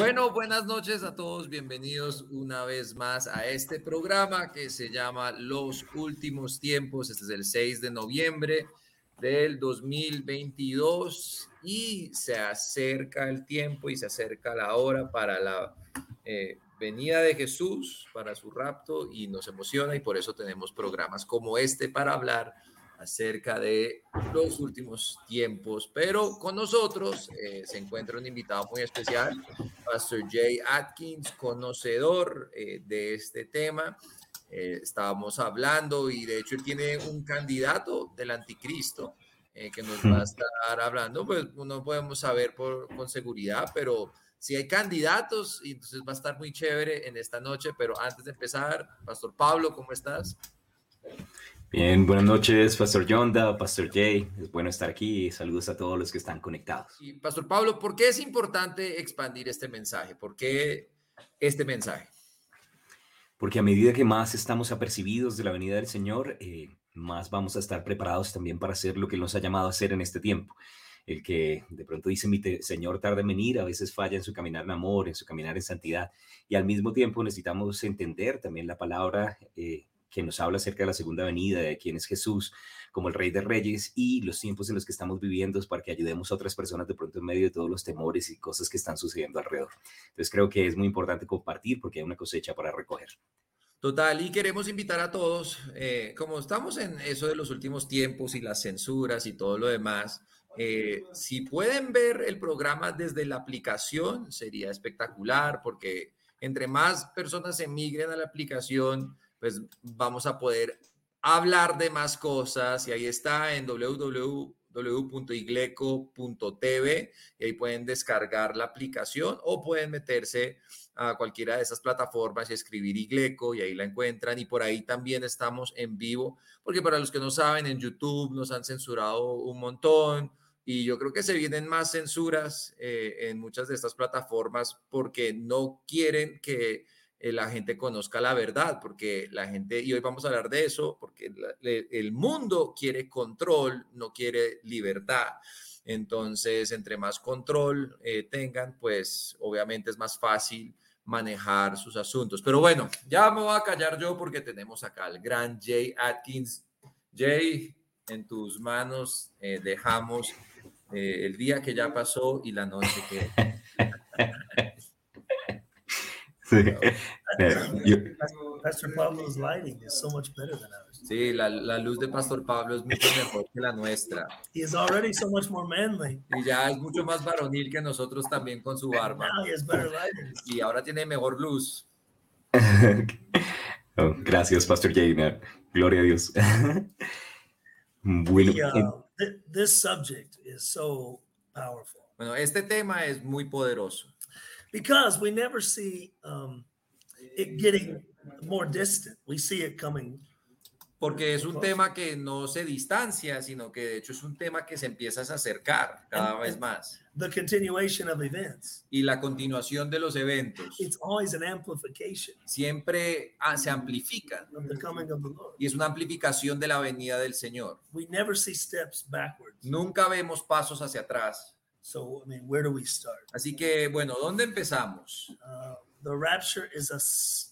Bueno, buenas noches a todos. Bienvenidos una vez más a este programa que se llama Los Últimos Tiempos. Este es el 6 de noviembre del 2022 y se acerca el tiempo y se acerca la hora para la eh, venida de Jesús, para su rapto y nos emociona y por eso tenemos programas como este para hablar acerca de los últimos tiempos. Pero con nosotros eh, se encuentra un invitado muy especial, Pastor Jay Atkins, conocedor eh, de este tema. Eh, estábamos hablando y de hecho él tiene un candidato del anticristo que nos va a estar hablando. Pues no podemos saber por, con seguridad, pero si hay candidatos, entonces va a estar muy chévere en esta noche. Pero antes de empezar, Pastor Pablo, ¿cómo estás? Bien, buenas noches, Pastor Yonda, Pastor Jay. Es bueno estar aquí y saludos a todos los que están conectados. Y Pastor Pablo, ¿por qué es importante expandir este mensaje? ¿Por qué este mensaje? Porque a medida que más estamos apercibidos de la venida del Señor, eh, más vamos a estar preparados también para hacer lo que Él nos ha llamado a hacer en este tiempo. El que de pronto dice, mi Señor tarde en venir, a veces falla en su caminar en amor, en su caminar en santidad. Y al mismo tiempo necesitamos entender también la palabra. Eh, que nos habla acerca de la segunda venida, de quién es Jesús como el Rey de Reyes y los tiempos en los que estamos viviendo para que ayudemos a otras personas de pronto en medio de todos los temores y cosas que están sucediendo alrededor. Entonces creo que es muy importante compartir porque hay una cosecha para recoger. Total, y queremos invitar a todos, eh, como estamos en eso de los últimos tiempos y las censuras y todo lo demás, eh, si pueden ver el programa desde la aplicación, sería espectacular porque entre más personas emigren a la aplicación, pues vamos a poder hablar de más cosas y ahí está en www.igleco.tv y ahí pueden descargar la aplicación o pueden meterse a cualquiera de esas plataformas y escribir Igleco y ahí la encuentran y por ahí también estamos en vivo porque para los que no saben en YouTube nos han censurado un montón y yo creo que se vienen más censuras eh, en muchas de estas plataformas porque no quieren que eh, la gente conozca la verdad, porque la gente, y hoy vamos a hablar de eso, porque el mundo quiere control, no quiere libertad. Entonces, entre más control eh, tengan, pues obviamente es más fácil manejar sus asuntos. Pero bueno, ya me voy a callar yo porque tenemos acá al gran Jay Atkins. Jay, en tus manos eh, dejamos el día que ya pasó y la noche que... Sí. Pastor Pablo's lighting is so much better than ours. Sí, la, la, luz de Pastor Pablo es mucho mejor que la nuestra. He is already so much more manly. Y ya es mucho más varonil que nosotros también con su barba. Now he has better lighting. Y ahora tiene mejor luz. oh, gracias, Pastor Jaina. Gloria a Dios. bueno. The, uh, th this subject is so powerful. Bueno, este tema es muy poderoso because we never see um, it getting more distant. We see it coming. Porque es un tema que no se distancia, sino que de hecho es un tema que se empieza a acercar cada and, vez más. The continuation of events. Y la continuación de los eventos. It's always an amplification. Siempre ah, se amplifica. Of the coming of the Lord. Y es una amplificación de la venida del Señor. We never see steps backwards. Nunca vemos pasos hacia atrás. So, I mean, where do we start? Así que, bueno, ¿dónde empezamos? Uh, the rapture is a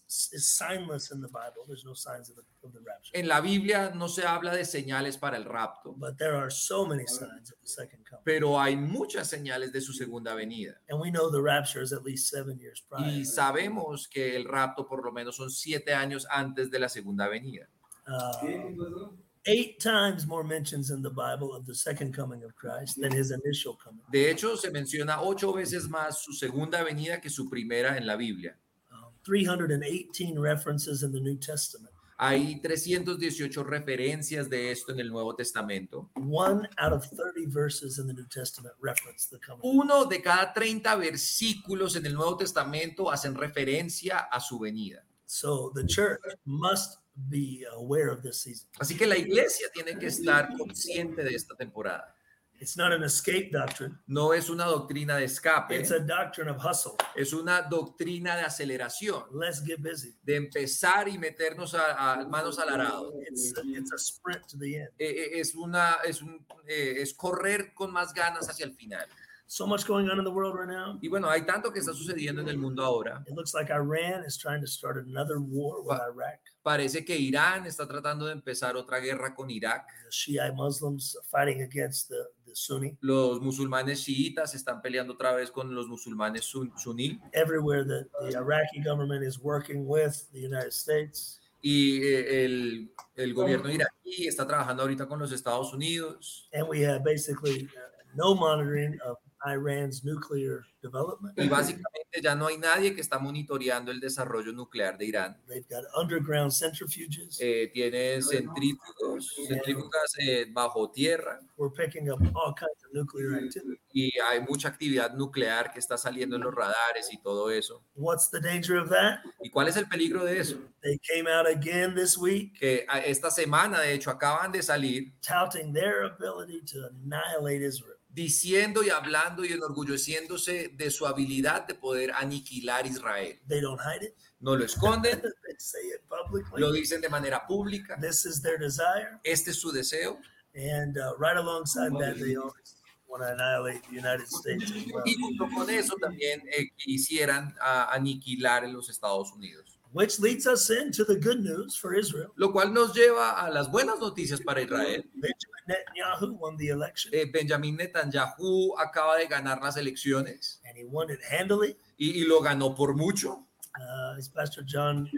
is signless in the Bible. There's no signs of the, of the rapture. En la Biblia no se habla de señales para el rapto. But there are so many signs of the second coming. Pero hay muchas señales de su segunda venida. And we know the rapture is at least seven years prior. Y sabemos que el rapto por lo menos son siete años antes de la segunda venida. Uh, eight times more mentions in the Bible of the second coming of Christ than his initial coming. De hecho, se menciona ocho veces más su segunda venida que su primera en la Biblia. Um, 318 references in the New Testament. Hay 318 referencias de esto en el Nuevo Testamento. One out of 30 verses in the New Testament reference the coming. Uno de cada 30 versículos en el Nuevo Testamento hacen referencia a su venida. So the church must be aware of this season. Así que la iglesia tiene que estar consciente de esta temporada. It's not an escape doctrine. No es una doctrina de escape. It's a doctrine of hustle. Es una doctrina de aceleración. Let's get busy. De empezar y meternos a, a manos al arado. It's, it's a sprint to the end. Eh, eh, es una es un eh, es correr con más ganas hacia el final. So much going on in the world right now. Y bueno, hay tanto que está sucediendo en el mundo ahora. It looks like Iran is trying to start another war with Iraq. Parece que Irán está tratando de empezar otra guerra con Irak. The Shiite Muslims fighting against the, the Sunni. Los musulmanes chiitas están peleando otra vez con los musulmanes sun- suní. Everywhere the Iraqi government is working with the United States. Y eh, el, el gobierno iraquí está trabajando ahorita con los Estados Unidos. And we have basically uh, no monitoring of Iran's nuclear development. Y básicamente ya no hay nadie que está monitoreando el desarrollo nuclear de Irán. They've got underground centrifuges. Eh, tiene centrífugos, centrífugas eh, bajo tierra We're picking up all kinds of nuclear activity. y hay mucha actividad nuclear que está saliendo en los radares y todo eso. What's the danger of that? ¿Y cuál es el peligro de eso? They came out again this week Que a- esta semana, de hecho, acaban de salir touting their ability to annihilate Israel. Diciendo y hablando y enorgulleciéndose de su habilidad de poder aniquilar Israel. They don't hide it. No lo esconden, They say it publicly. lo dicen de manera pública. This is their desire. Este es su deseo. And uh, right alongside that, they always want to annihilate the United States well. Y junto con eso también eh, quisieran ah, aniquilar en los Estados Unidos. Which leads us into the good news for Israel. Lo cual nos lleva a las buenas noticias para Israel. Benjamin Netanyahu won the election Eh, Benjamín Netanyahu acaba de ganar las elecciones and he won it handily. y, y lo ganó por mucho. Uh, as Pastor John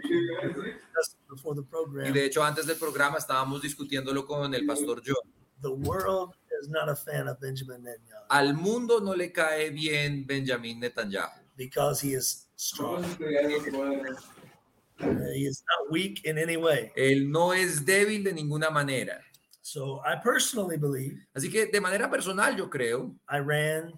before the Y de hecho antes del programa estábamos discutiéndolo con el pastor John. the world is not a fan of Benjamin Netanyahu Al mundo no le cae bien Benjamín Netanyahu because he is strong. He is not weak in any way. Él no es débil de ninguna manera. So I personally believe Así que de manera personal yo creo Iran,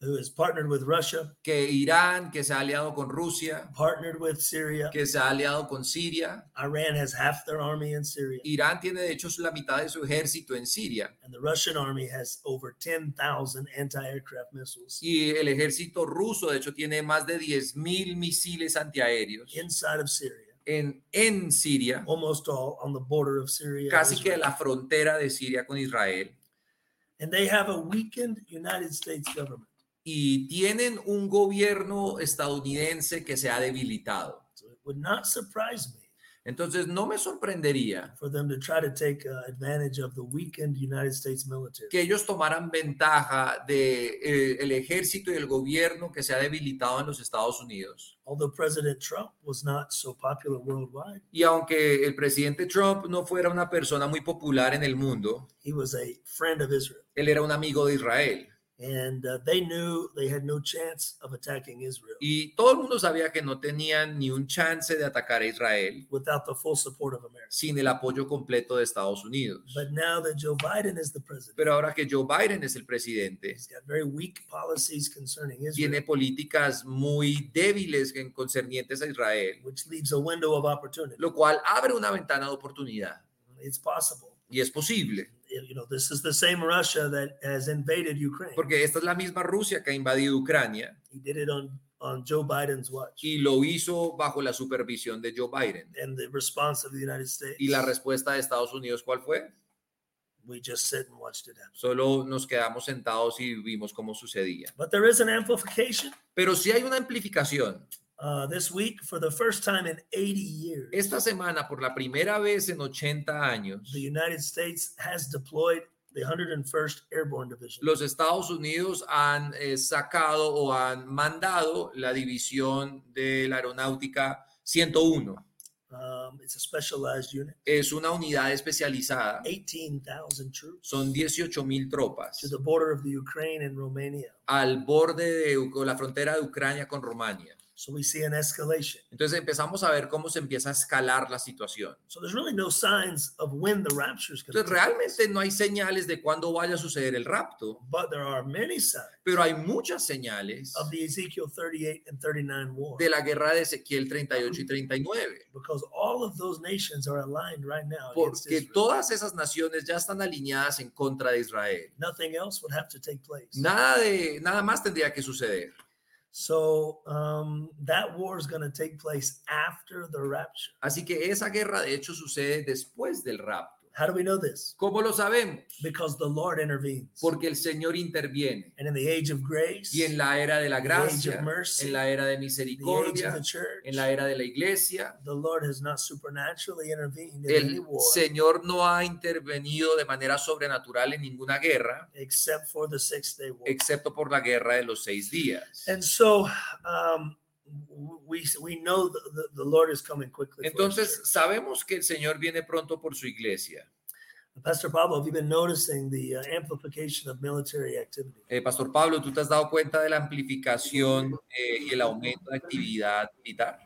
who is partnered with Russia, que Irán, que se ha aliado con Rusia, partnered with Syria, que se ha aliado con Siria, Iran has half their army in Syria, Irán tiene de hecho la mitad de su ejército en Siria. And the Russian army has over 10,000 anti-aircraft missiles. Y el ejército ruso de hecho tiene más de 10.000 misiles antiaéreos inside of Syria, en, en Siria, almost all on the border of Syria. casi que la frontera de Siria con Israel. And they have a weakened United States government. Y tienen un gobierno estadounidense que se ha debilitado. So it would not surprise me Entonces no me sorprendería for them to try to take uh, advantage of the weakened United States military. que ellos tomaran ventaja de eh, el ejército y el gobierno que se ha debilitado en los Estados Unidos. Although President Trump was not so popular worldwide, Y aunque el presidente Trump no fuera una persona muy popular en el mundo, he was a friend of Israel. él era un amigo de Israel. And they knew they had no chance of attacking Israel Y todo el mundo sabía que no tenían ni un chance de atacar a Israel without the full support of America. sin el apoyo completo de Estados Unidos. But now that Joe Biden is the president, Pero ahora que Joe Biden es el presidente, he's got very weak policies concerning Israel, tiene políticas muy débiles en concernientes a Israel, which leaves a window of opportunity. lo cual abre una ventana de oportunidad. It's possible. Y es posible, You know, this is the same Russia that has invaded Ukraine. porque esta es la misma Rusia que ha invadido Ucrania He did it on, Joe Biden's watch. y lo hizo bajo la supervisión de Joe Biden. And the response of the United States, ¿Y la respuesta de Estados Unidos cuál fue? we just sit and watched it. Solo nos quedamos sentados y vimos cómo sucedía. But there is an amplification. Pero sí hay una amplificación. Uh, this week, for the first time in 80 years, Esta semana, por la primera vez en 80 años, the United States has deployed the 101st Airborne Division. los Estados Unidos han eh, sacado o han mandado la división de la aeronáutica 101. Um, it's a specialized unit, Es una unidad especializada. 18,000 troops Son 18 mil tropas to the border of the Ukraine and Romania. al borde de la frontera de Ucrania con Rumania. So we see an escalation. Entonces empezamos a ver cómo se empieza a escalar la situación. So there's really no signs of when the rapture is going to Entonces realmente no hay señales de cuándo vaya a suceder el rapto, but there are many signs pero hay muchas señales of the Ezekiel 38 and 39 war de la guerra de Ezequiel 38 y 39, because all of those nations are aligned right now porque todas esas naciones ya están alineadas en contra de Israel. Nothing else would have to take place. Nada de nada más tendría que suceder. So um, that war is going to take place after the rapture. Así que esa guerra de hecho sucede después del rapto. How do we know this? ¿Cómo lo sabemos? Because the Lord intervenes. Porque el Señor interviene. And in the age of grace, Y en la era de la the age gracia, of mercy, en la era de the age of misericordia, the church, en la era de la iglesia, the Lord has not supernaturally intervened in any el war Señor no ha intervenido de manera sobrenatural en ninguna guerra, except for the Six Day War. excepto por la guerra de los seis días. And so um, we, we know the, the, Lord is coming quickly. Entonces, sabemos que el Señor viene pronto por su iglesia. Pastor Pablo, have you been noticing the uh, amplification of military activity? Eh, Pastor Pablo, ¿tú te has dado cuenta de la amplificación eh, y el aumento de actividad militar?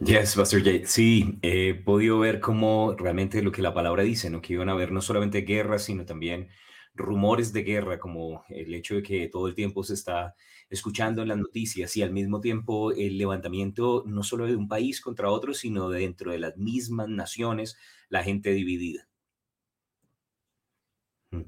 Yes, Pastor Jay. Sí, he podido ver cómo realmente lo que la palabra dice, ¿no? Que iban a haber no solamente guerras, sino también rumores de guerra, como el hecho de que todo el tiempo se está escuchando en las noticias y al mismo tiempo el levantamiento no solo de un país contra otro, sino dentro de las mismas naciones, la gente dividida. Mm.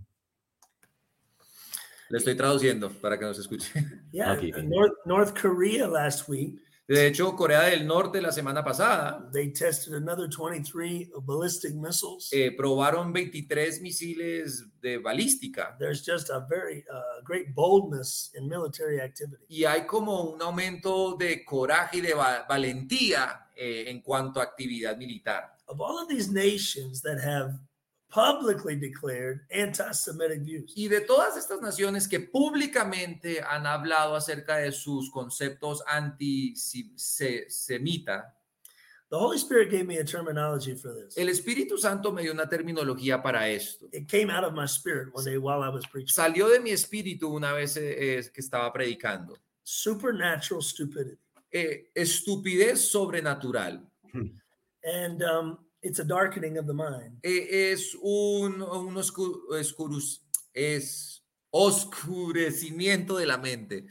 Le estoy traduciendo para que nos escuche. Yeah, Okay. North, North Korea last week, De hecho, Corea del Norte la semana pasada they tested another 23 ballistic missiles. eh, probaron 23 misiles de balística There's just a very uh, great boldness in military activity. y hay como un aumento de coraje y de va- valentía eh, en cuanto a actividad militar. Of all of these nations that have publicly declared anti-Semitic views, Y de todas estas naciones que públicamente han hablado acerca de sus conceptos antisemita, the Holy Spirit gave me a terminology for this. el Espíritu Santo me dio una terminología para esto. It came out of my spirit one day while I was preaching. Salió de mi espíritu una vez eh, eh, que estaba predicando. Supernatural stupidity. Eh, estupidez sobrenatural. And um, it's a darkening of the mind. Eh, es un, un oscu- oscurus- es oscurecimiento de la mente.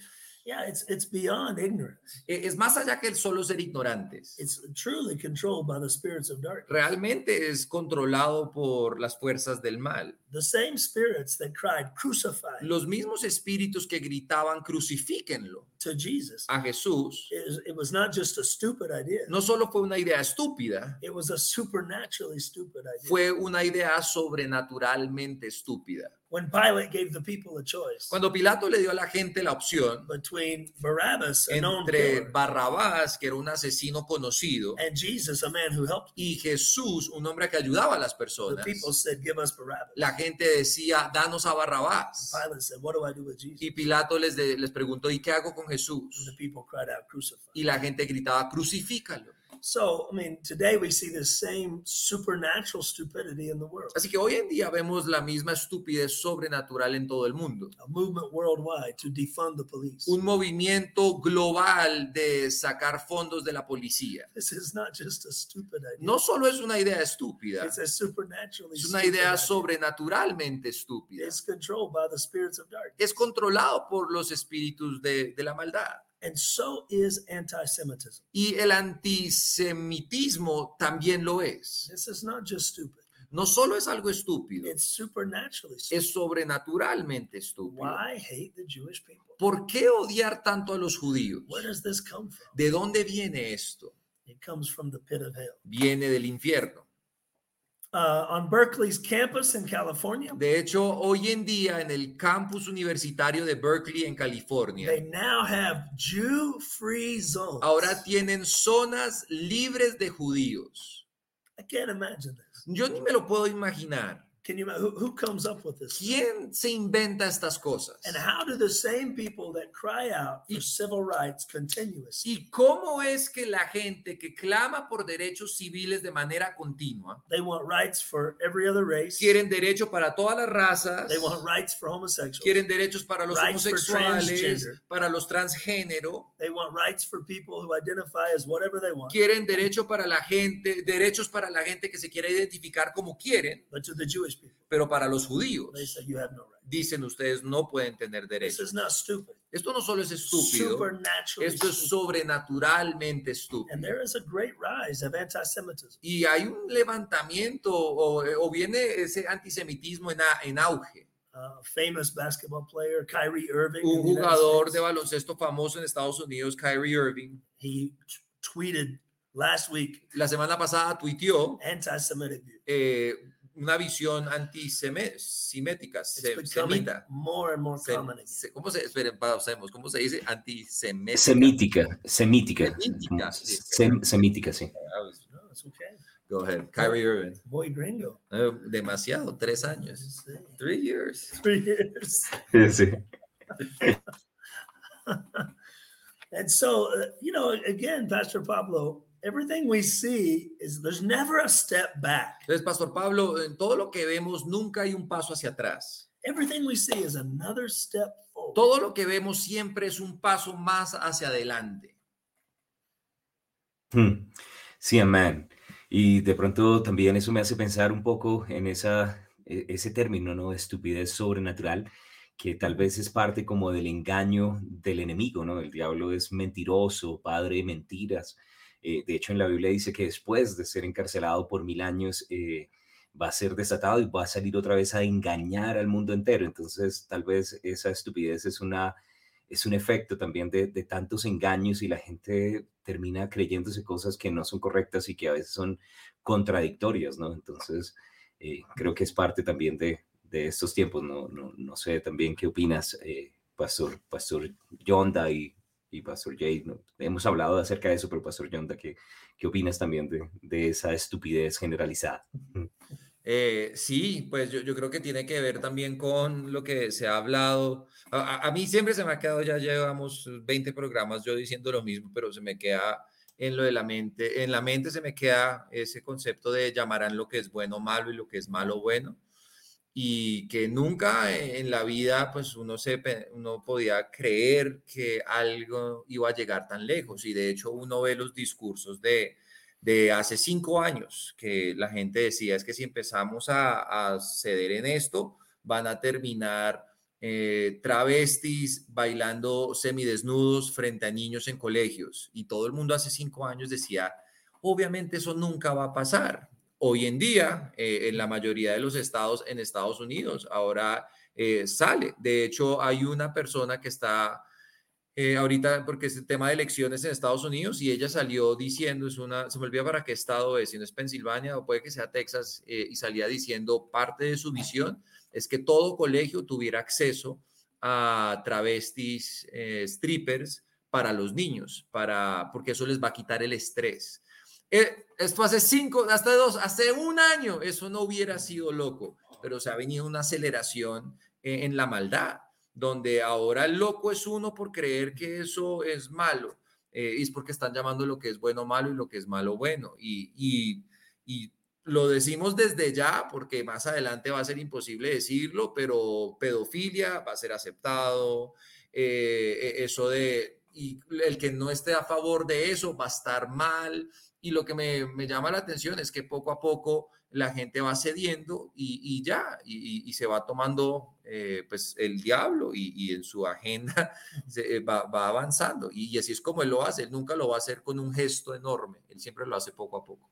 Yeah, it's it's beyond ignorance. Eh, es más allá que el solo ser ignorantes. It's truly controlled by the spirits of darkness. Realmente es controlado por las fuerzas del mal. The same spirits that cried, crucify Los mismos espíritus que gritaban crucifíquenlo to Jesus. a Jesús. It was, it was not just a stupid idea. No solo fue una idea estúpida, It was a supernaturally stupid idea. fue una idea sobrenaturalmente estúpida. when Pilate gave the people a choice Cuando Pilato le dio a la gente la opción between Barabbas, a known entre killer, Barrabás, que era un asesino conocido, and Jesus, a man who helped, y Jesús, un hombre que ayudaba a las the personas, people said, "Give us Barabbas." la gente decía, danos a Barrabás. Pilate said, "What do I do with Jesus?" Y Pilato les, de- les preguntó, ¿y qué hago con And the Jesús? people cried out, "Crucify." Y la gente gritaba, crucifícalo. So, I mean, today we see the same supernatural stupidity in the world. Así que hoy en día vemos la misma estupidez sobrenatural en todo el mundo. A movement worldwide to defund the police. Un movimiento global de sacar fondos de la policía. This is not just a stupid idea. No solo es una idea estúpida, It's a supernaturally es una idea. sobrenaturalmente estúpida. It's controlled by the spirits of darkness. Es controlado por los espíritus de, de la maldad. And so is anti-Semitism. Y el antisemitismo también lo es. This is not just stupid. No solo es algo estúpido, It's supernaturally stupid. es sobrenaturalmente estúpido. Why hate the Jewish people? ¿Por qué odiar tanto a los judíos? Where does this come from? ¿De dónde viene esto? It comes from the pit of hell. Viene del infierno. Uh, on Berkeley's campus in California, De hecho, hoy en día en el campus universitario de Berkeley en California, they now have Jew-free zones. ahora tienen zonas libres de judíos. I can't imagine this. Yo ni me lo puedo imaginar. Can you? Who, who comes up with this? ¿Quién se inventa estas cosas? And how do the same people that cry out Y- for civil rights continuously? ¿Y cómo es que la gente que clama por derechos civiles de manera continua, They want rights for every other race. quieren derecho para todas las razas, They want rights for homosexuals. quieren derechos para los Rights for homosexuales, para los transgénero, They want rights for people who identify as whatever they want. quieren derecho para la gente, derechos para la gente que se quiera identificar como quieren, But to the Jewish people, pero para los judíos they say you have no right. dicen ustedes no pueden tener This derechos. is not stupid. Esto no solo es estúpido, esto es sobrenaturalmente And estúpido. there is a great rise of anti-Semitism. Y hay un levantamiento o, o viene ese antisemitismo en, a- en auge. Uh, famous basketball player Kyrie Irving, in Un jugador de baloncesto famoso en Estados Unidos, Kyrie Irving, he tweeted last week La semana pasada tuiteó anti-Semitic eh, una visión antisemitética, It's se- semita. more and more Se- common again. se- ¿Cómo se, esperen, pausemos, ¿cómo se dice? Antisemética. Semítica, semítica. Semítica, sí. Sem- semítica, sí. I was- No, it's okay. Go ahead. Kyrie Irving. Boy gringo. Demasiado, tres años. Sí. Three years. Three years. Sí. And so, uh, you know, again, Pastor Pablo, everything we see is there's never a step back. Entonces, Pastor Pablo, en todo lo que vemos nunca hay un paso hacia atrás. Everything we see is another step forward. Todo lo que vemos siempre es un paso más hacia adelante. Hmm. Sí, amén. Y de pronto también eso me hace pensar un poco en esa, e- ese término, ¿no? Estupidez sobrenatural, que tal vez es parte como del engaño del enemigo, ¿no? El diablo es mentiroso, padre de mentiras. Eh, de hecho, en la Biblia dice que después de ser encarcelado por mil años, eh, va a ser desatado y va a salir otra vez a engañar al mundo entero. Entonces, tal vez esa estupidez es una es un efecto también de, de tantos engaños y la gente termina creyéndose cosas que no son correctas y que a veces son contradictorias, ¿no? Entonces, eh, creo que es parte también de, de estos tiempos, ¿no? No, no sé también qué opinas, Pastor, Pastor Yonda y, y Pastor Jay, ¿no? Hemos hablado acerca de eso, pero Pastor Yonda, ¿qué, qué opinas también de, de esa estupidez generalizada? Eh, sí, pues yo, yo creo que tiene que ver también con lo que se ha hablado. A, a- mí siempre se me ha quedado, ya llevamos 20 programas yo diciendo lo mismo, pero se me queda en lo de la mente, en la mente se me queda ese concepto de llamarán lo que es bueno malo y lo que es malo bueno. Y que nunca en la vida, pues uno, se, uno podía creer que algo iba a llegar tan lejos. Y de hecho uno ve los discursos de, de hace cinco años, que la gente decía es que si empezamos a, a ceder en esto, van a terminar eh, travestis bailando semidesnudos frente a niños en colegios. Y todo el mundo hace cinco años decía, obviamente eso nunca va a pasar. Hoy en día, eh, en la mayoría de los estados en Estados Unidos, ahora eh, sale. De hecho, hay una persona que está eh, ahorita, porque es el tema de elecciones en Estados Unidos, y ella salió diciendo, es una, se me olvida para qué estado es, si no es Pensilvania o puede que sea Texas, eh, y salía diciendo, parte de su visión es que todo colegio tuviera acceso a travestis, strippers para los niños, para, porque eso les va a quitar el estrés. Eh, esto hace cinco, hasta dos, hace un año, eso no hubiera sido loco, pero se ha venido una aceleración eh, en la maldad donde ahora el loco es uno por creer que eso es malo, eh, es porque están llamando lo que es bueno malo y lo que es malo bueno. Y, y, lo decimos desde ya porque más adelante va a ser imposible decirlo, pero pedofilia va a ser aceptado, eh, eso de, y el que no esté a favor de eso va a estar mal. Y lo que me, me llama la atención es que poco a poco la gente va cediendo y, y ya, y, y, se va tomando eh, pues el diablo y, y en su agenda se, eh, va, va, avanzando. Y, así es como él lo hace, él nunca lo va a hacer con un gesto enorme, él siempre lo hace poco a poco.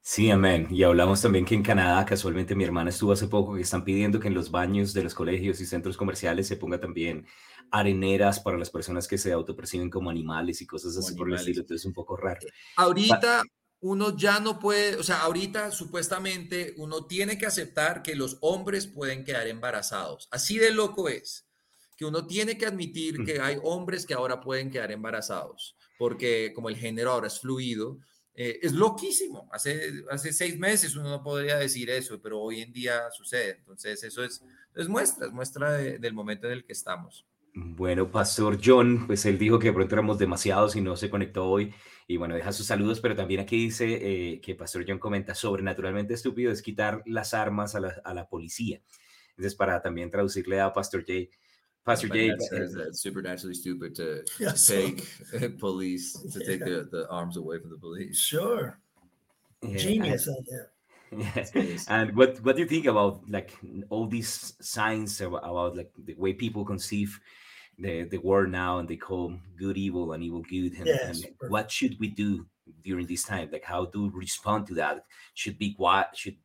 Sí, amén. Y hablamos también que en Canadá, casualmente mi hermana estuvo hace poco, que están pidiendo que en los baños de los colegios y centros comerciales se ponga también areneras para las personas que se autoperciben como animales y cosas así por el estilo. Entonces es un poco raro. Ahorita uno ya no puede, o sea, ahorita supuestamente uno tiene que aceptar que los hombres pueden quedar embarazados. Así de loco es, que uno tiene que admitir que hay hombres que ahora pueden quedar embarazados, porque como el género ahora es fluido, eh, es loquísimo. Hace, hace seis meses uno no podría decir eso, pero hoy en día sucede. Entonces eso es, es muestra, es muestra de, del momento en el que estamos. Bueno, Pastor John, pues él dijo que de pronto éramos demasiados y no se conectó hoy. Y bueno, deja sus saludos, pero también aquí dice eh, que Pastor John comenta sobrenaturalmente estúpido es quitar las armas a la, a la policía. Entonces, para también traducirle a Pastor Jay, Pastor Jay. Says that it's supernaturally stupid to, to take police, to take the, the arms away from the police. Sure. Yeah, Genius and, out there. Yeah. and what what do you think about like all these signs about, about like the way people conceive the the world now and they call good evil and evil good and, Yes, and what should we do during this time? Like how to respond to that? Should be quiet should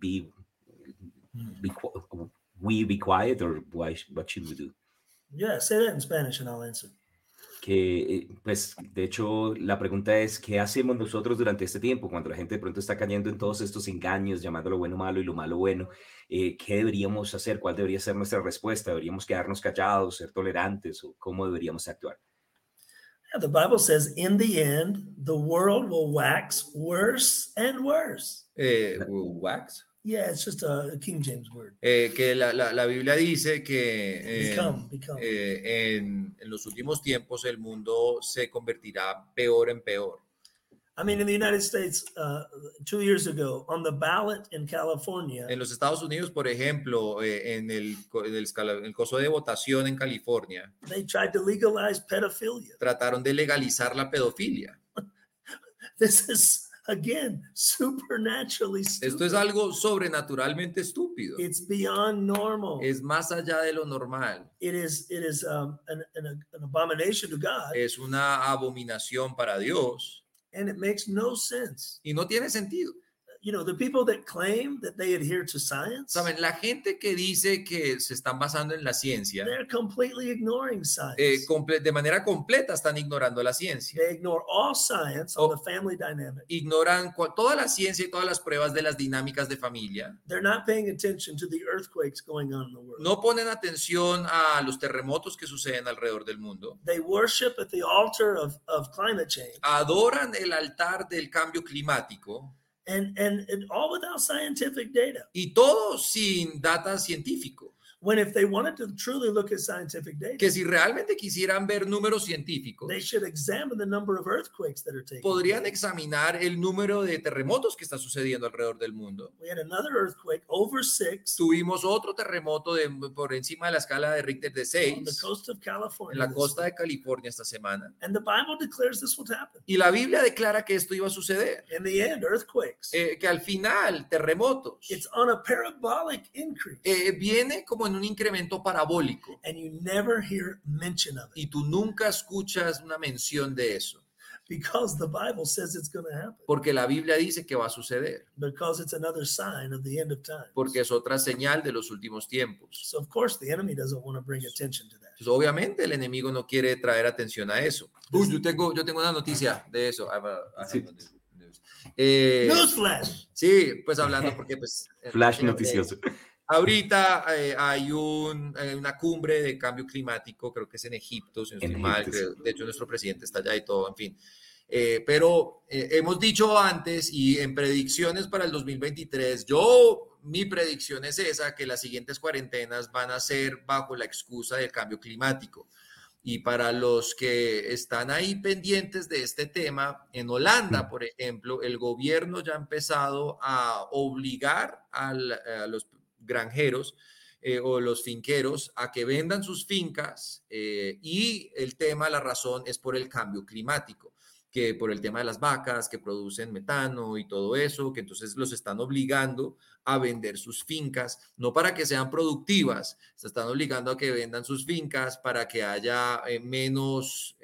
be be hmm. we be quiet or why what should we do? Yeah, say that in Spanish and I'll answer. Que, eh, pues, de hecho, la pregunta es, ¿qué hacemos nosotros durante este tiempo? Cuando la gente de pronto está cayendo en todos estos engaños, llamando lo bueno malo y lo malo bueno, eh, ¿qué deberíamos hacer? ¿Cuál debería ser nuestra respuesta? ¿Deberíamos quedarnos callados, ser tolerantes o cómo deberíamos actuar? Yeah, the Bible says, in the end, the world will wax worse and worse. Eh, wax. Yeah, it's just a King James word. Eh, que la, la, la, Biblia dice que eh, Become, become. eh, en, en, los últimos tiempos el mundo se convertirá peor en peor. I mean, in the United States, uh, two years ago, on the ballot in California, En los Estados Unidos, por ejemplo, eh, en el, en el, escala- el coso de votación en California, they tried to legalize pedophilia. trataron de legalizar la pedofilia. This is again supernaturally Esto stupid. es algo sobrenaturalmente estúpido. It's beyond normal. Es más allá de lo normal. it is it is um, an, an, an abomination to God, Es una abominación para Dios and it makes no sense. y no tiene sentido. You know, the people that claim that they adhere to science, Saben, la gente que dice que se están basando en la ciencia, they're completely ignoring science. eh, comple- de manera completa están ignorando la ciencia. they ignore all science on Oh. the family dynamic. Ignoran toda la ciencia y todas las pruebas de las dinámicas de familia. They're not paying attention to the earthquakes going on in the world. No ponen atención a los terremotos que suceden alrededor del mundo. They worship at the altar of, of climate change Adoran el altar del cambio climático and, and, and all without scientific data. y todo sin data científico. When if they wanted to truly look at scientific data, Que si realmente quisieran ver números científicos, they should examine the number of earthquakes that are taking podrían place. examinar el número de terremotos que está sucediendo alrededor del mundo. We had another earthquake over six Tuvimos otro terremoto de, por encima de la escala de Richter de on the 6 coast of California. en la costa de California esta semana. And the Bible declares this would happen. Y la Biblia declara que esto iba a suceder, In the end, earthquakes. eh, que al final terremotos It's on a parabolic increase. eh, viene como en un incremento parabólico and you never hear mention of it y tú nunca escuchas una mención de eso, because the Bible says it's going to happen, porque la Biblia dice que va a suceder, because it's another sign of the end of time. porque es otra señal de los últimos tiempos. So, of course, the enemy doesn't want to bring attention to that. Entonces, obviamente el enemigo no quiere traer atención a eso. Uy, yo tengo, yo tengo una noticia de eso. I have a- I have Sí. news. Eh, Newsflash! sí, pues hablando porque pues... eh, Flash eh, noticioso. Ahorita eh, hay un, eh, una cumbre de cambio climático, creo que es en Egipto, si no En estoy mal, Egipto, sí. creo. de hecho nuestro presidente está allá y todo, en fin. Eh, pero hemos dicho antes y en predicciones para el 2023, yo, mi predicción es esa, que las siguientes cuarentenas van a ser bajo la excusa del cambio climático. Y para los que están ahí pendientes de este tema, en Holanda, por ejemplo, el gobierno ya ha empezado a obligar al- a los granjeros eh, o los finqueros a que vendan sus fincas eh, y el tema, la razón es por el cambio climático que por el tema de las vacas que producen metano y todo eso, que entonces los están obligando a vender sus fincas, no para que sean productivas, se están obligando a que vendan sus fincas para que haya eh, menos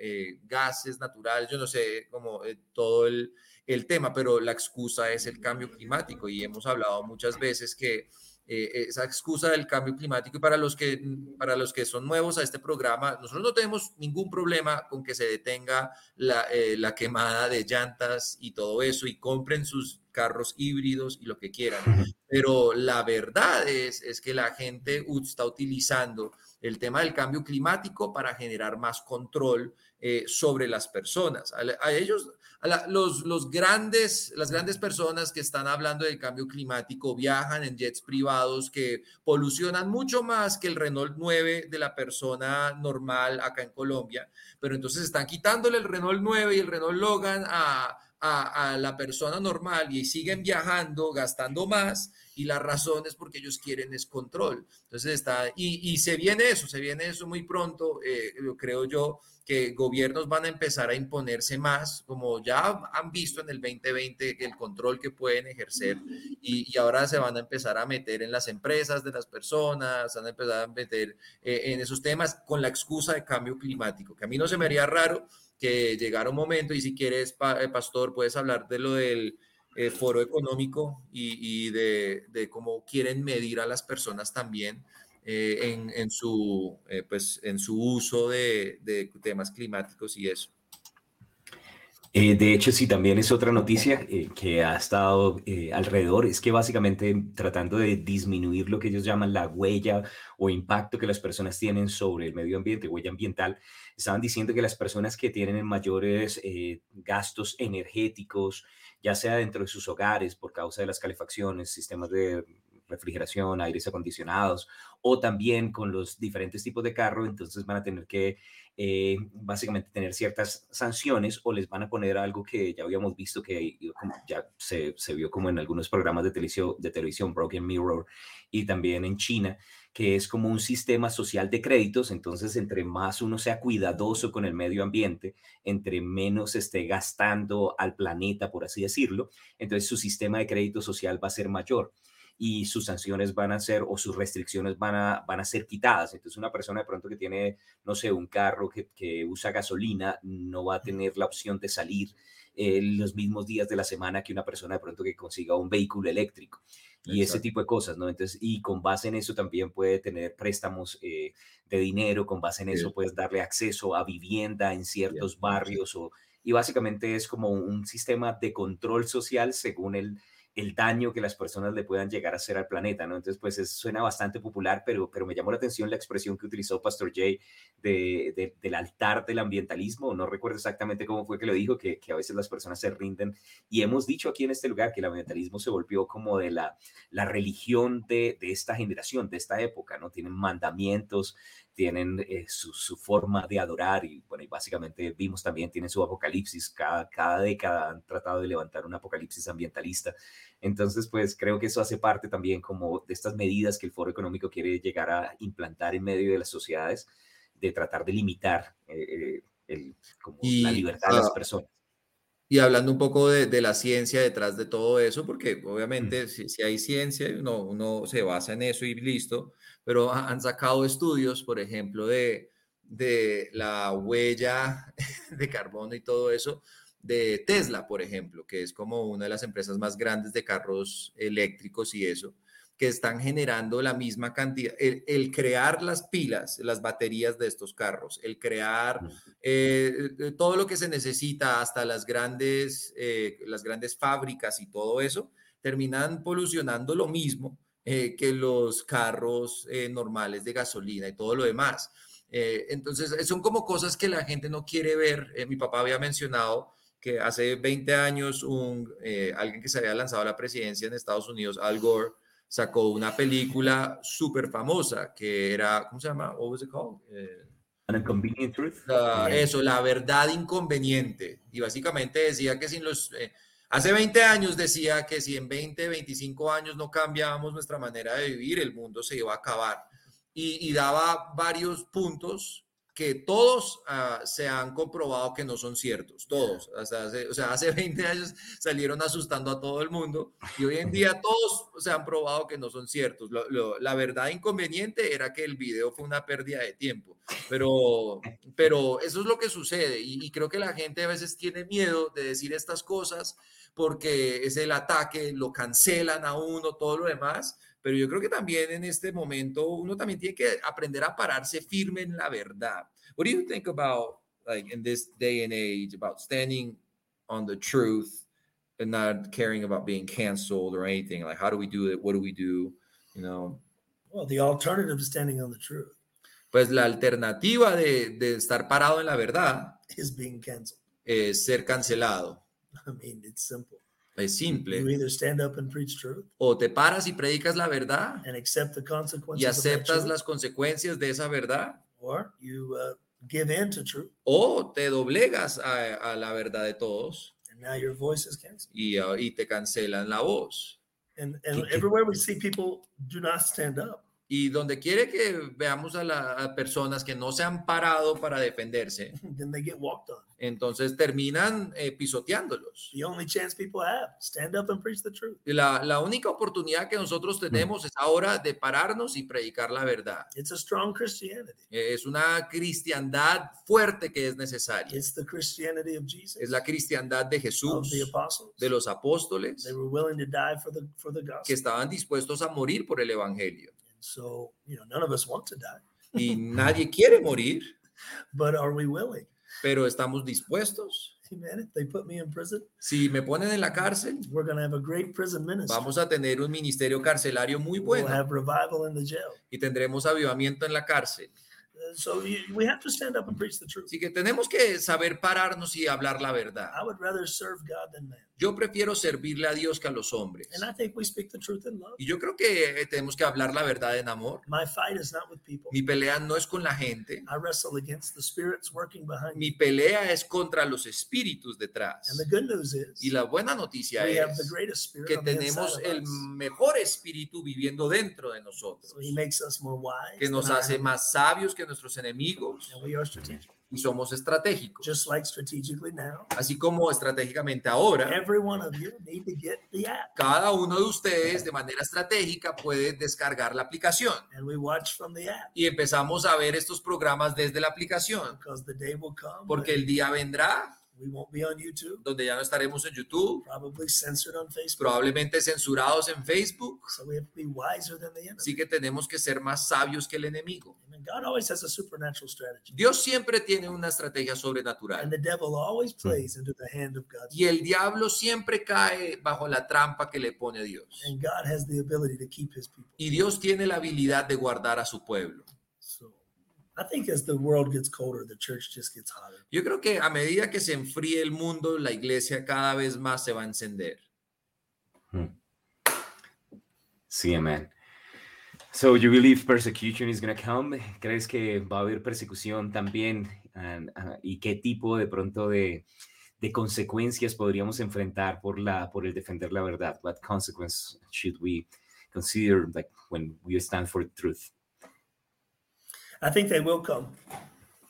gases naturales, yo no sé, como todo el, el tema, pero la excusa es el cambio climático y hemos hablado muchas veces que eh, esa excusa del cambio climático. Y para los que para los que son nuevos a este programa nosotros no tenemos ningún problema con que se detenga la, eh, la quemada de llantas y todo eso y compren sus carros híbridos y lo que quieran. Pero la verdad es, es que la gente está utilizando el tema del cambio climático para generar más control eh, sobre las personas. A, ellos, la- los, los grandes, las grandes personas que están hablando del cambio climático viajan en jets privados que polucionan mucho más que el Renault 9 de la persona normal acá en Colombia, pero entonces están quitándole el Renault 9 y el Renault Logan a, a, a la persona normal y siguen viajando, gastando más y la razón es porque ellos quieren es control. Entonces está, y, y se viene eso, se viene eso muy pronto, eh, creo yo, que gobiernos van a empezar a imponerse más, como ya han visto en el 2020 el control que pueden ejercer y, ahora se van a empezar a meter en las empresas de las personas, van a a meter eh, en esos temas con la excusa de cambio climático, que a mí no se me haría raro que llegara un momento y si quieres, eh, pastor, puedes hablar de lo del eh, foro económico y, y de, de cómo quieren medir a las personas también. Eh, en, en, su, eh, pues, en su uso de, de temas climáticos y eso. Eh, de hecho, sí, también es otra noticia eh, que ha estado eh, alrededor, es que básicamente tratando de disminuir lo que ellos llaman la huella o impacto que las personas tienen sobre el medio ambiente, huella ambiental, estaban diciendo que las personas que tienen mayores gastos energéticos, ya sea dentro de sus hogares por causa de las calefacciones, sistemas de refrigeración, aires acondicionados o también con los diferentes tipos de carro, entonces van a tener que eh, básicamente tener ciertas sanciones o les van a poner algo que ya habíamos visto que ya se, se vio como en algunos programas de televisión, de televisión, Broken Mirror, y también en China, que es como un sistema social de créditos, entonces entre más uno sea cuidadoso con el medio ambiente, entre menos esté gastando al planeta, por así decirlo, entonces su sistema de crédito social va a ser mayor y sus sanciones van a ser o sus restricciones van a, van a ser quitadas. Entonces una persona de pronto que tiene, no sé, un carro que, que usa gasolina no va a tener la opción de salir eh, los mismos días de la semana que una persona de pronto que consiga un vehículo eléctrico y ese tipo de cosas, ¿no? Entonces, y con base en eso también puede tener préstamos eh, de dinero, con base en eso puedes darle acceso a vivienda en ciertos barrios o, y básicamente es como un sistema de control social según el, el daño que las personas le puedan llegar a hacer al planeta, ¿no? Entonces, pues suena bastante popular, pero, pero me llamó la atención la expresión que utilizó Pastor Jay de, del altar del ambientalismo, no recuerdo exactamente cómo fue que lo dijo, que, que, a veces las personas se rinden, y hemos dicho aquí en este lugar que el ambientalismo se volvió como de la, la religión de, de esta generación, de esta época, ¿no? Tienen mandamientos, tienen eh, su, su, forma de adorar y bueno, y básicamente vimos también, tienen su apocalipsis, cada, cada década han tratado de levantar un apocalipsis ambientalista. Entonces, pues creo que eso hace parte también como de estas medidas que el Foro Económico quiere llegar a implantar en medio de las sociedades, de tratar de limitar eh, eh el, como y, la libertad de las personas. Y hablando un poco de, de, la ciencia detrás de todo eso, porque obviamente mm. si, si, hay ciencia, uno, uno se basa en eso y listo, pero han sacado estudios, por ejemplo, de, de la huella de carbono y todo eso de Tesla, por ejemplo, que es como una de las empresas más grandes de carros eléctricos y eso, que están generando la misma cantidad, el, el crear las pilas, las baterías de estos carros, el crear eh, eh, todo lo que se necesita, hasta las grandes, eh, las grandes fábricas y todo eso, terminan polucionando lo mismo eh, que los carros normales de gasolina y todo lo demás. Entonces, son como cosas que la gente no quiere ver. mi papá había mencionado que hace 20 años un, alguien que se había lanzado a la presidencia en Estados Unidos, Al Gore, sacó una película súper famosa que era, ¿cómo se llama? What was it called? An Inconvenient Truth. Uh, eso, la verdad inconveniente. Y básicamente decía que sin los... Hace 20 años decía que si en 20, 25 años no cambiábamos nuestra manera de vivir, el mundo se iba a acabar. Y, y daba varios puntos que todos uh, se han comprobado que no son ciertos, todos. Hasta hace, o sea, hace 20 años salieron asustando a todo el mundo y hoy en día todos se han probado que no son ciertos. Lo, lo, la verdad inconveniente era que el video fue una pérdida de tiempo, pero, pero eso es lo que sucede y, y creo que la gente a veces tiene miedo de decir estas cosas porque es el ataque, lo cancelan a uno, todo lo demás pero yo creo que también en este momento uno también tiene que aprender a pararse firme en la verdad. What do you think about like in this day and age about standing on the truth and not caring about being canceled or anything? Like how do we do it? What do we do? You know. Well, the alternative is standing on the truth. Pues la alternativa de, de estar parado en la verdad is being canceled. es ser cancelado. I mean, it's simple. Es simple. You either stand up and preach truth, o te paras y predicas la verdad and accept the consequences y aceptas las consecuencias de esa verdad. Or you, uh, give in to truth. O te doblegas a, a la verdad de todos. And now your voice is. Y, uh, y te cancelan la voz. And, and everywhere we see people do not stand up. Y donde quiere que veamos a, las personas que no se han parado para defenderse, Then they get walked on. entonces terminan eh, pisoteándolos. The only chance people have, stand up and preach the truth. La, la única oportunidad que nosotros tenemos es ahora de pararnos y predicar la verdad. It's a strong Christianity. Es una cristiandad fuerte que es necesaria. It's the Christianity of Jesus. Es la cristiandad de Jesús, the apostles. de los apóstoles, They were willing to die for the for the que gospel. estaban dispuestos a morir por el evangelio. So, you know, none of us want to die, y nadie quiere morir, but are we willing? pero estamos dispuestos. Amen. If they put me in prison, Si me ponen en la cárcel, we're going to have a great prison ministry. vamos a tener un ministerio carcelario muy We'll bueno have revival in the jail. y tendremos avivamiento en la cárcel. Uh, So we have to stand up and preach the truth. Así que tenemos que saber pararnos y hablar la verdad. I would rather serve God than man. Yo prefiero servirle a Dios que a los hombres. And I think we speak the truth in love. Y yo creo que eh, tenemos que hablar la verdad en amor. My fight is not with people. Mi pelea no es con la gente. I wrestle against the spirits working behind. Mi pelea es contra los espíritus detrás. And the good news is Y la buena noticia we have the es greatest spirit que tenemos el mejor espíritu viviendo dentro de nosotros, So he makes us more wise. que nos hace más sabios que nuestros enemigos And we are strategic. Y somos estratégicos. Just like strategically now, Así como estratégicamente ahora, every one of you need to get the app. cada uno de ustedes de manera estratégica puede descargar la aplicación. And we watch from the app Y empezamos a ver estos programas desde la aplicación, because the day will come porque el día vendrá we won't be on YouTube, donde ya no estaremos en YouTube, probably censored on Facebook. probablemente censurados en Facebook. So we have to be wiser than the enemy. Así que tenemos que ser más sabios que el enemigo. God always has a supernatural strategy. Dios siempre tiene una estrategia And sobrenatural the devil always plays into the hand of God. y el diablo siempre cae bajo la trampa que le pone Dios. And God has the ability to keep his people. Y Dios tiene la habilidad de guardar a su pueblo. I think as the world gets colder, the church just gets hotter. Yo creo que a medida que se enfríe el mundo, la iglesia cada vez más se va a encender. Sí, amén. So you believe persecution is going to come? ¿Crees que va a haber persecución también? And, uh, ¿Y qué tipo de pronto de, de consecuencias podríamos enfrentar por, la, por el defender la verdad? What consequence should we consider like, when we stand for truth? I think they will come.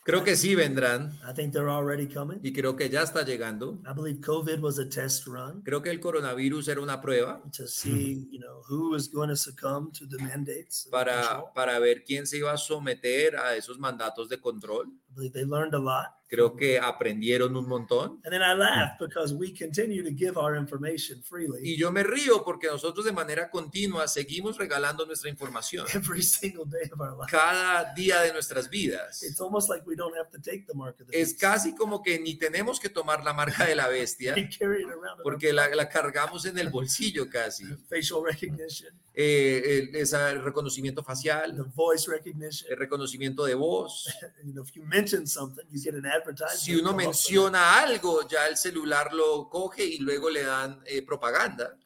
Creo que sí vendrán I think they're already coming. y creo que ya está llegando. I believe COVID was a test run Creo que el coronavirus era una prueba to see, you know, who is going to succumb to the mandates. of para, para ver quién se iba a someter a esos mandatos de control. I believe they learned a lot. Creo que aprendieron un montón. And then I laugh because we continue to give our information freely Y yo me río porque nosotros de manera continua seguimos regalando nuestra información every single day of our life. cada día de nuestras vidas. It's almost like we don't have to take the mark of the Es casi como que ni tenemos que tomar la marca de la bestia porque la, la cargamos en el bolsillo casi. facial recognition, Eh, reconocimiento the facial, voice recognition. el reconocimiento de voz. You know, if you mention something, you get an. Si uno menciona algo, ya el celular lo coge y luego le dan eh, propaganda.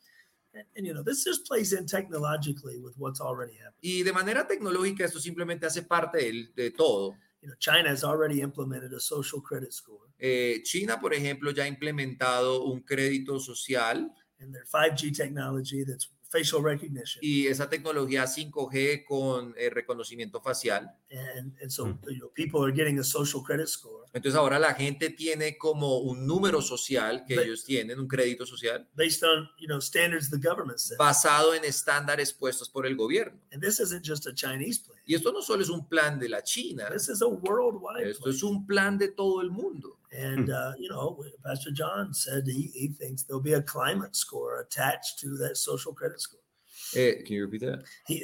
And, and, you know, this just plays in technologically with what's already happening. Y de manera tecnológica esto simplemente hace parte del- de, todo. You know, China has already implemented a social credit score, Eh, China, por ejemplo, ya ha implementado un crédito social and their 5G technology that's facial recognition. y esa tecnología 5G con eh, reconocimiento facial. And, and so, you know, people are getting a social credit score Entonces ahora la gente tiene como un número social que ellos tienen, un crédito social, based on, you know, standards the government sets. basado en estándares puestos por el gobierno. And this isn't just a Chinese plan. Y esto no solo es un plan de la China, This is a worldwide esto plan. es un plan de todo el mundo. And, uh, you know, Pastor John said he, he thinks there'll be a climate score attached to that social credit score. Eh, can you repeat that? He,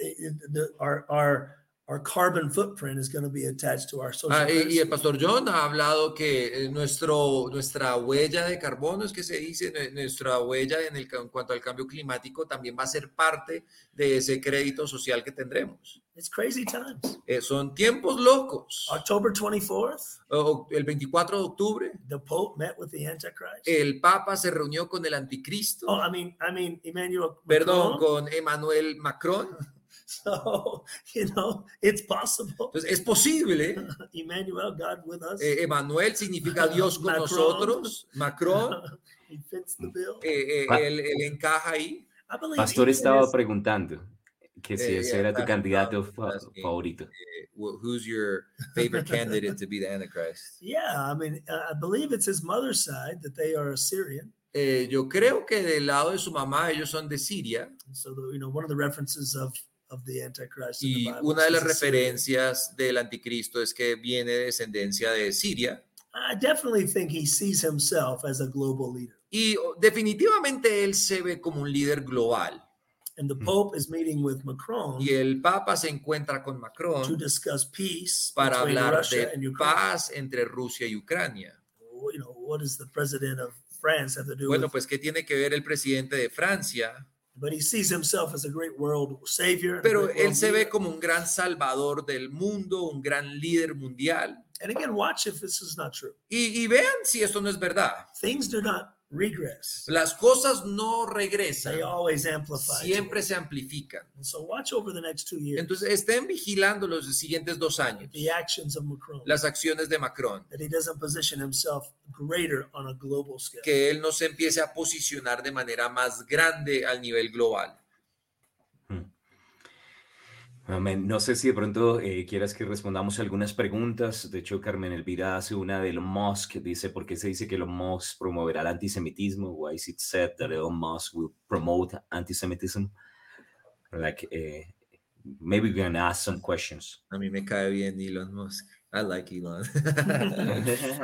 the, our, our, our carbon footprint is going to be attached to our social Ah, y, y el pastor John ha hablado que eh, nuestro, nuestra huella de carbono, es que se dice, nue- nuestra huella en, el, en cuanto al cambio climático también va a ser parte de ese crédito social que tendremos. It's crazy times. Eh, son tiempos locos. October 24th, O- o- el 24 de octubre, the Pope met with the Antichrist. el Papa se reunió con el anticristo, Oh, I mean, I mean, Emmanuel perdón, Macron. con Emmanuel Macron. So, you know, it's possible. Entonces, es posible. Emmanuel, God with us. Eh, Emmanuel significa Dios con Macron. nosotros. Macron, he fits the bill. eh, eh, él, él encaja ahí. I believe Pastor estaba preguntando que si Eh, ese yeah, era tu candidato favorito. Wh- who's your favorite candidate to be the Antichrist? Yeah, I mean, uh, I believe it's his mother's side that they are Assyrian. Eh, yo creo que del lado de su mamá ellos son de Siria so, the, you know, one of the references of of the Antichrist in the y Bible una de is las referencias del anticristo es que viene de descendencia de Siria I definitely think he sees himself as a global leader. y oh, definitivamente él se ve como un líder global. And the Mm. Pope is meeting with Macron y el Papa se encuentra con to Macron discuss peace para between hablar Russia and de Ukraine. paz entre Rusia y Ucrania. You know, what does the president of France have to do Bueno, with pues ¿qué tiene que ver el presidente de Francia? But he sees himself as a great world savior. Pero great él se ve como un gran salvador del mundo, un gran líder mundial. And again, watch if this is not true. Y, y vean si esto no es verdad. Things do not regress. Las cosas no They regresan, always amplify. siempre se amplifican. And so watch over the next two years Entonces estén vigilando los siguientes dos años the actions of Macron. las acciones de Macron, that he doesn't position himself greater on a global scale. que él no se empiece a posicionar de manera más grande al nivel global. Amén. No sé si de pronto eh, quieras que respondamos algunas preguntas. De hecho, Carmen Elvira hace una de Elon Musk. Dice, ¿por qué se dice que Elon Musk promoverá el antisemitismo? Why is it said that Elon Musk will promote antisemitism? Like, eh, maybe we can ask some questions. A mí me cae bien Elon Musk. I like Elon.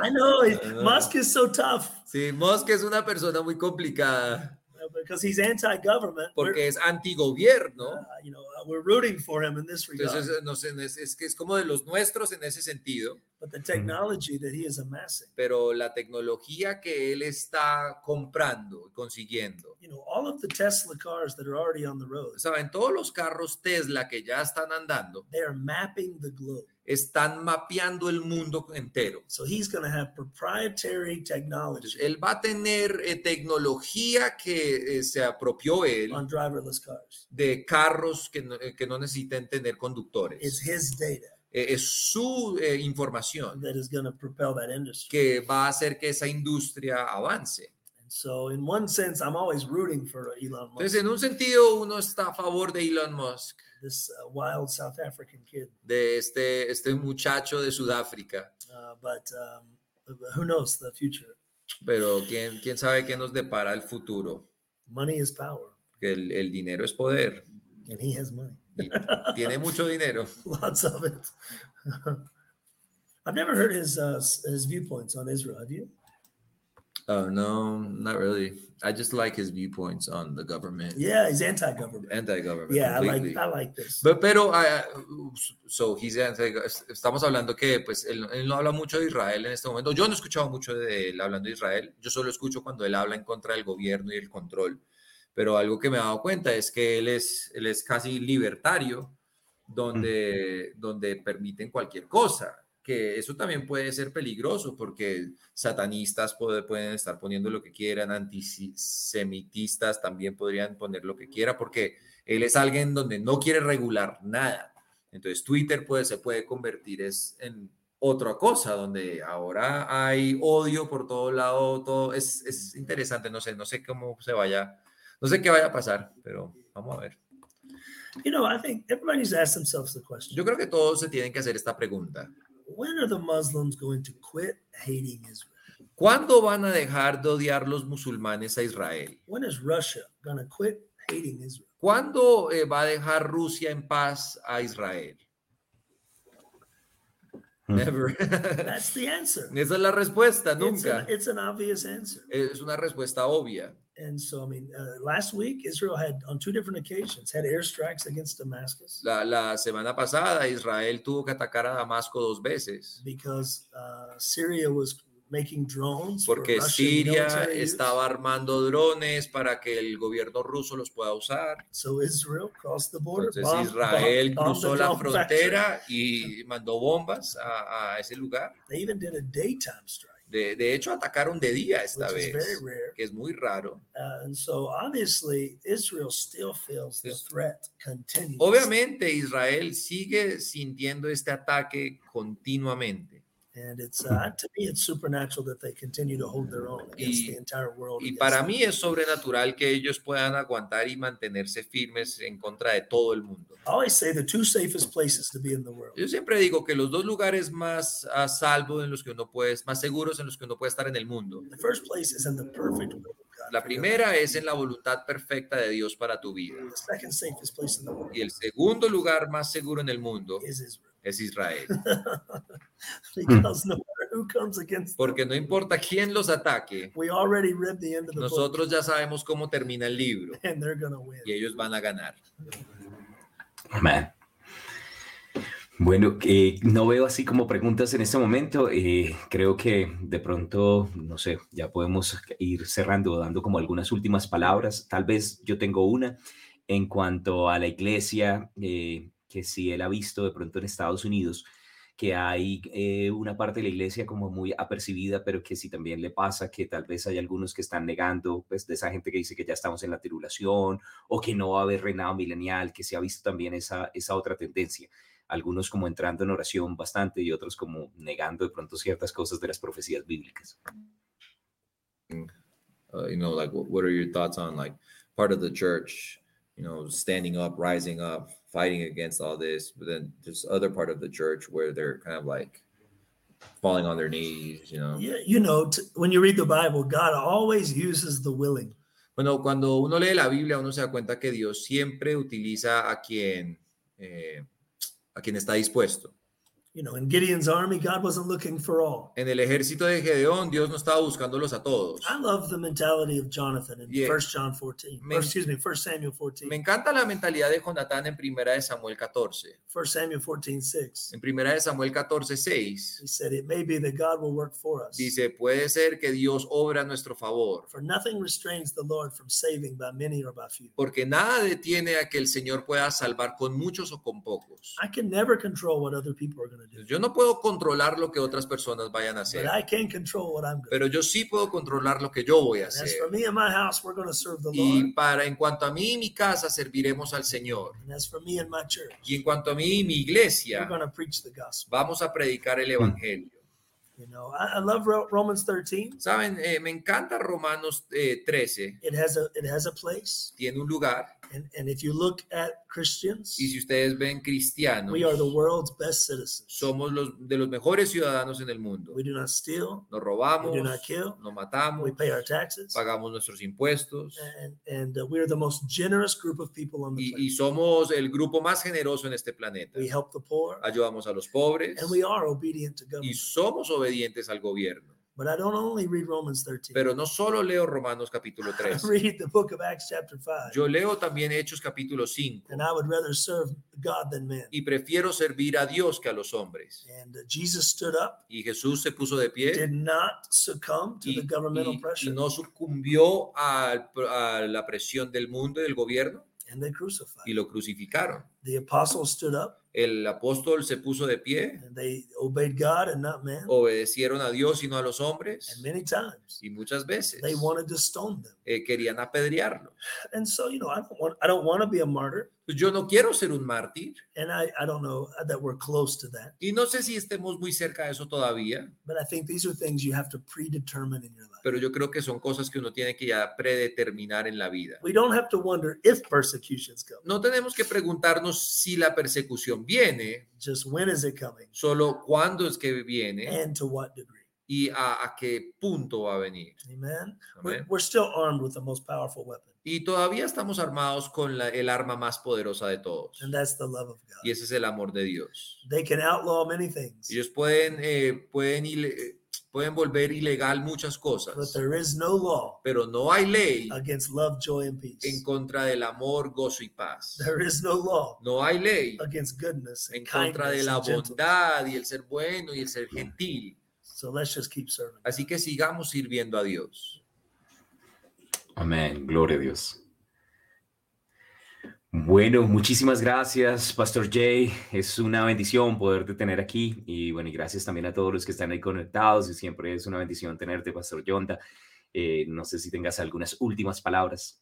I know Musk is so tough Sí, Musk es una persona muy complicada because he's anti-government. We're- porque es antigobierno. uh, you know, uh, we're rooting for him in this regard. Entonces, no sé, es, es que es como de los nuestros en ese sentido, but the technology that he is amassing, pero la tecnología que él está comprando y consiguiendo, you know, all of the Tesla cars that are already on the road, saben, todos los carros Tesla que ya están andando they are mapping the globe. Están mapeando el mundo entero. So he's going to have proprietary technology él va a tener eh, tecnología que eh, se apropió él on driverless cars. de carros que no, eh, que no necesiten tener It's conductores. his data Eh, es su información that is going to propel that industry. que va a hacer que esa industria avance. So, in one sense, I'm always rooting for Elon Musk, Entonces, en un sentido, uno está a favor de Elon Musk, this uh, wild South African kid. de este, este muchacho de Sudáfrica, Uh, but um, who knows the future? pero quién, quién sabe qué nos depara el futuro. Money is power, el, el dinero es poder and he has money, y tiene mucho dinero. lots of it. I've never heard his uh, his viewpoints on Israel. Have you? Oh, no, not really. I just like his viewpoints on the government, Yeah, he's anti-government. anti-government. Yeah, I like completely. I like this. But- pero, ah, so he's anti- estamos hablando que pues él, él no habla mucho de Israel en este momento. Yo no he escuchado mucho de él hablando de Israel. Yo solo escucho cuando él habla en contra del gobierno y el control. Pero algo que me he dado cuenta es que él es, él es casi libertario, donde, donde permiten cualquier cosa. Que eso también puede ser peligroso porque satanistas puede- pueden estar poniendo lo que quieran, antisemitistas también podrían poner lo que quiera porque él es alguien donde no quiere regular nada. Entonces Twitter puede, se puede convertir es, en otra cosa, donde ahora hay odio por todo lado, todo es, es interesante, no sé, no sé cómo se vaya, no sé qué vaya a pasar, pero vamos a ver. You know, I think everybody needs to ask themselves the question: Yo creo que todos se tienen que hacer esta pregunta. When are the Muslims going to quit hating Israel? ¿Cuándo van a dejar de odiar los musulmanes a Israel? When is Russia going to quit hating Israel? ¿Cuándo eh, va a dejar Rusia en paz a Israel? Mm. Never. That's the answer. Esa es la respuesta, It's nunca. an, it's an obvious answer. Es una respuesta obvia. And so, I mean, uh, last week Israel had, on two different occasions, had airstrikes against Damascus La, la semana pasada Israel tuvo que atacar a Damasco dos veces because uh, Syria was making drones porque Siria estaba armando drones para que el gobierno ruso los pueda usar. So Israel crossed the border. Entonces bomb- Israel bomb- cruzó la drone factory. frontera y mandó bombas a, a ese lugar. They even did a daytime strike, De, de hecho, atacaron de día esta vez, rare. que es muy raro. Uh, and so, obviously, Israel still feels the Yes. threat continues. Obviamente Israel sigue sintiendo este ataque continuamente. And it's uh, to me, it's supernatural that they continue to hold their own against Y- the entire world. Y para them. mí es sobrenatural que ellos puedan aguantar y mantenerse firmes en contra de todo el mundo. I always say the two safest places to be in the world Yo siempre digo que los dos lugares más a salvo en los que uno puede, más seguros en los que uno puede estar en el mundo. The first place is in the perfect God. La primera es en la voluntad perfecta de Dios para tu vida. Y el segundo lugar más seguro en el mundo es Israel. because no matter who comes against them. Porque no importa quién los ataque, nosotros ya sabemos cómo termina el libro and they're going to win. y ellos van a ganar. Amén. Bueno, eh, no veo así como preguntas en este momento. eh, creo que de pronto, no sé, ya podemos ir cerrando, dando como algunas últimas palabras. Tal vez yo tengo una en cuanto a la iglesia, eh, que si él ha visto de pronto en Estados Unidos, que hay una parte de la iglesia como muy apercibida, pero que si también le pasa que tal vez hay algunos que están negando, pues de esa gente que dice que ya estamos en la tribulación o que no va a haber reinado milenial, que se ha visto también esa, esa otra tendencia. Algunos como entrando en oración bastante y otros como negando de pronto ciertas cosas de las profecías bíblicas. Uh, you know, like what, are your thoughts on like part of the church, you know, standing up, rising up, fighting against all this, but then there's other part of the church where they're kind of like falling on their knees, you know. Yeah, you know, t- when you read the Bible, God always uses the willing. Bueno, cuando uno lee la Biblia, uno se da cuenta que Dios siempre utiliza a quien, eh, a quien está dispuesto. En el ejército de Gedeón, Dios no estaba buscándolos a todos. I love the mentality of Jonathan in Yeah. 1 John 14. Me- or excuse me, 1 Samuel 14. Me encanta la mentalidad de Jonatán en primera de Samuel 14. 1 Samuel 14, 6. En primera de Samuel 14, 6, He said, It may be that God will work for us. dice, puede ser que Dios obra a nuestro favor, For nothing restrains the Lord from saving by many or by few. porque nada detiene a que el Señor pueda salvar con muchos o con pocos. I can never control what other people are going to Yo no puedo controlar lo que otras personas vayan a but hacer, I can control what I'm going to do. pero yo sí puedo controlar lo que yo voy a hacer. as for me and my house, we're going to serve the Lord. Y para en cuanto a mí y mi casa serviremos al Señor. And as for me and my church, Y en cuanto a mí y mi iglesia, going to preach the gospel. vamos a predicar el evangelio. You know, I, I love Ro- Romans 13. Saben, Eh, me encanta Romanos eh, 13, It has a it has a place, tiene un lugar. And and if you look at Christians, Y si ustedes ven cristianos, we are the world's best citizens. somos los de los mejores ciudadanos en el mundo. We do not steal, Nos robamos, we do not kill, no matamos, we pay our taxes, pagamos nuestros impuestos and and uh, we are the most generous group of people on the y, y somos el grupo más generoso en este planeta. We help the poor, Ayudamos a los pobres and we are obedient to y government. somos obedientes al gobierno. But I don't only read Romans 13. Pero no solo leo Romanos capítulo I 3, read the book of Acts chapter 5. yo leo también Hechos capítulo 5 And I would rather serve God than men. y prefiero servir a Dios que a los hombres. And uh, Jesus stood up, Y Jesús se puso de pie did not succumb to y, the governmental y- y pressure, no sucumbió al- a, la presión del mundo y del gobierno and they crucified. y lo crucificaron. The apostles stood up, El apóstol se puso de pie, and they obeyed God and not man. obedecieron a Dios y no a los hombres And many times y muchas veces they wanted to stone them. eh, querían apedrearlo. And so, you know, I don't want I don't want to be a martyr, yo no quiero ser un mártir and I, I don't know that we're close to that. y no sé si estemos muy cerca de eso todavía, But I think these are things you have to predetermine in your life. pero yo creo que son cosas que uno tiene que ya predeterminar en la vida. We don't have to wonder if persecutions come, No tenemos que preguntarnos si la persecución viene, just when is it coming solo cuándo es que viene and to what degree. y a, a qué punto va a venir. Amen. We're still armed with the most powerful weapon, Y todavía estamos armados con la- el arma más poderosa de todos. and that's the love of God. Y ese es el amor de Dios. They can outlaw many things, Ellos pueden, eh, pueden, eh, pueden volver ilegal muchas but cosas, there is no law pero no hay ley against love, joy, and peace. en contra del amor, gozo y paz. There is no law No hay ley against goodness en contra de la bondad y el ser bueno y el ser gentil. So let's just keep serving. Así que sigamos sirviendo a Dios. Amén, gloria a Dios. Bueno, muchísimas gracias, Pastor Jay. Es una bendición poderte tener aquí y bueno, y gracias también a todos los que están ahí conectados y siempre es una bendición tenerte, Pastor Yonda. Eh, no sé si tengas algunas últimas palabras.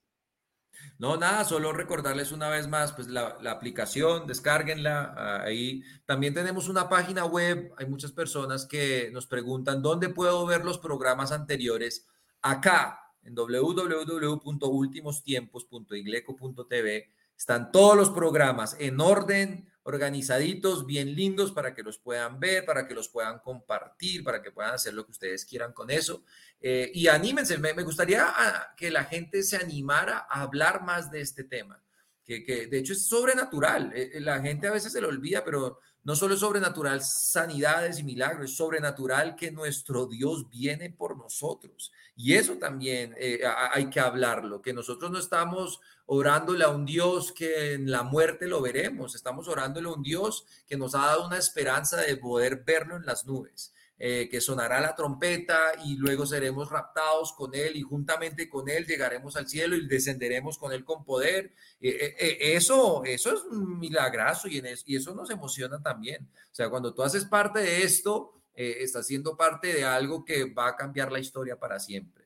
No, nada, solo recordarles una vez más, pues la, la aplicación, descárguenla. ah, Ahí también tenemos una página web. Hay muchas personas que nos preguntan dónde puedo ver los programas anteriores. Acá, en www.ultimostiempos.igleco.tv, están todos los programas en orden, organizaditos, bien lindos para que los puedan ver, para que los puedan compartir, para que puedan hacer lo que ustedes quieran con eso. Eh, y anímense, me, gustaría ah, que la gente se animara a hablar más de este tema. que, que de hecho es sobrenatural. Eh, eh, La gente a veces se lo olvida, pero no solo es sobrenatural sanidades y milagros, es sobrenatural que nuestro Dios viene por nosotros. Y eso también eh, hay que hablarlo, que nosotros no estamos orándole a un Dios que en la muerte lo veremos, estamos orándole a un Dios que nos ha dado una esperanza de poder verlo en las nubes. eh, que sonará la trompeta y luego seremos raptados con él y juntamente con él llegaremos al cielo y descenderemos con él con poder. Eh, eso, eso es un milagrazo y, y eso nos emociona también. O sea, cuando tú haces parte de esto, eh, estás siendo parte de algo que va a cambiar la historia para siempre.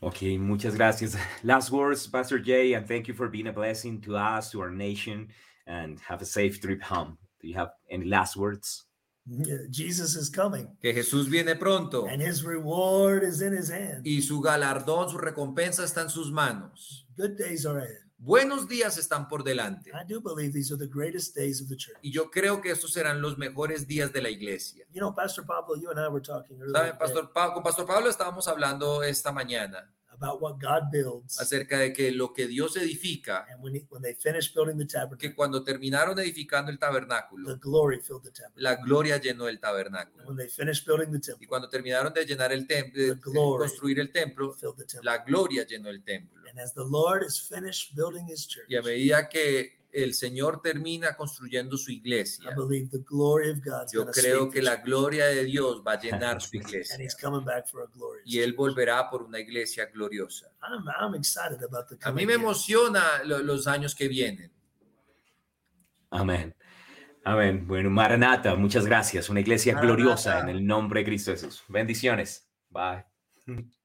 Ok, muchas gracias. Last words, Pastor Jay, and thank you for being a blessing to us, to our nation, and have a safe trip home. Do you have any last words? Jesus is coming, Que Jesús viene pronto and his reward is in his hand. y su galardón, su recompensa está en sus manos. Good days are ahead. Buenos días están por delante. I do believe these are the greatest days of the church. Y yo creo que estos serán los mejores días de la iglesia. You know, Pastor Pablo, you and I were talking earlier ¿Saben, today Pastor Pa- con Pastor Pablo estábamos hablando esta mañana about what God builds, acerca de que lo que Dios edifica, and when, he, when they finished building the tabernacle, que cuando terminaron edificando el the tabernáculo, glory filled the tabernacle. la gloria llenó el tabernáculo. When they finished building the Y temple, cuando terminaron de llenar el templo, The construir el templo, the la gloria llenó el templo. And as the Lord is finished building his church, Y a medida que el Señor termina construyendo su I iglesia, believe the glory of God's yo creo que the la gloria de Dios va a llenar su and iglesia. he's coming back for a glorious Y Él church. volverá por una iglesia gloriosa. I'm, I'm excited about the A mí me emociona lo- los años que vienen. Amén. Amén. Bueno, Maranata, muchas gracias. Una iglesia gloriosa en el nombre de Cristo Jesús. Bendiciones. Bye.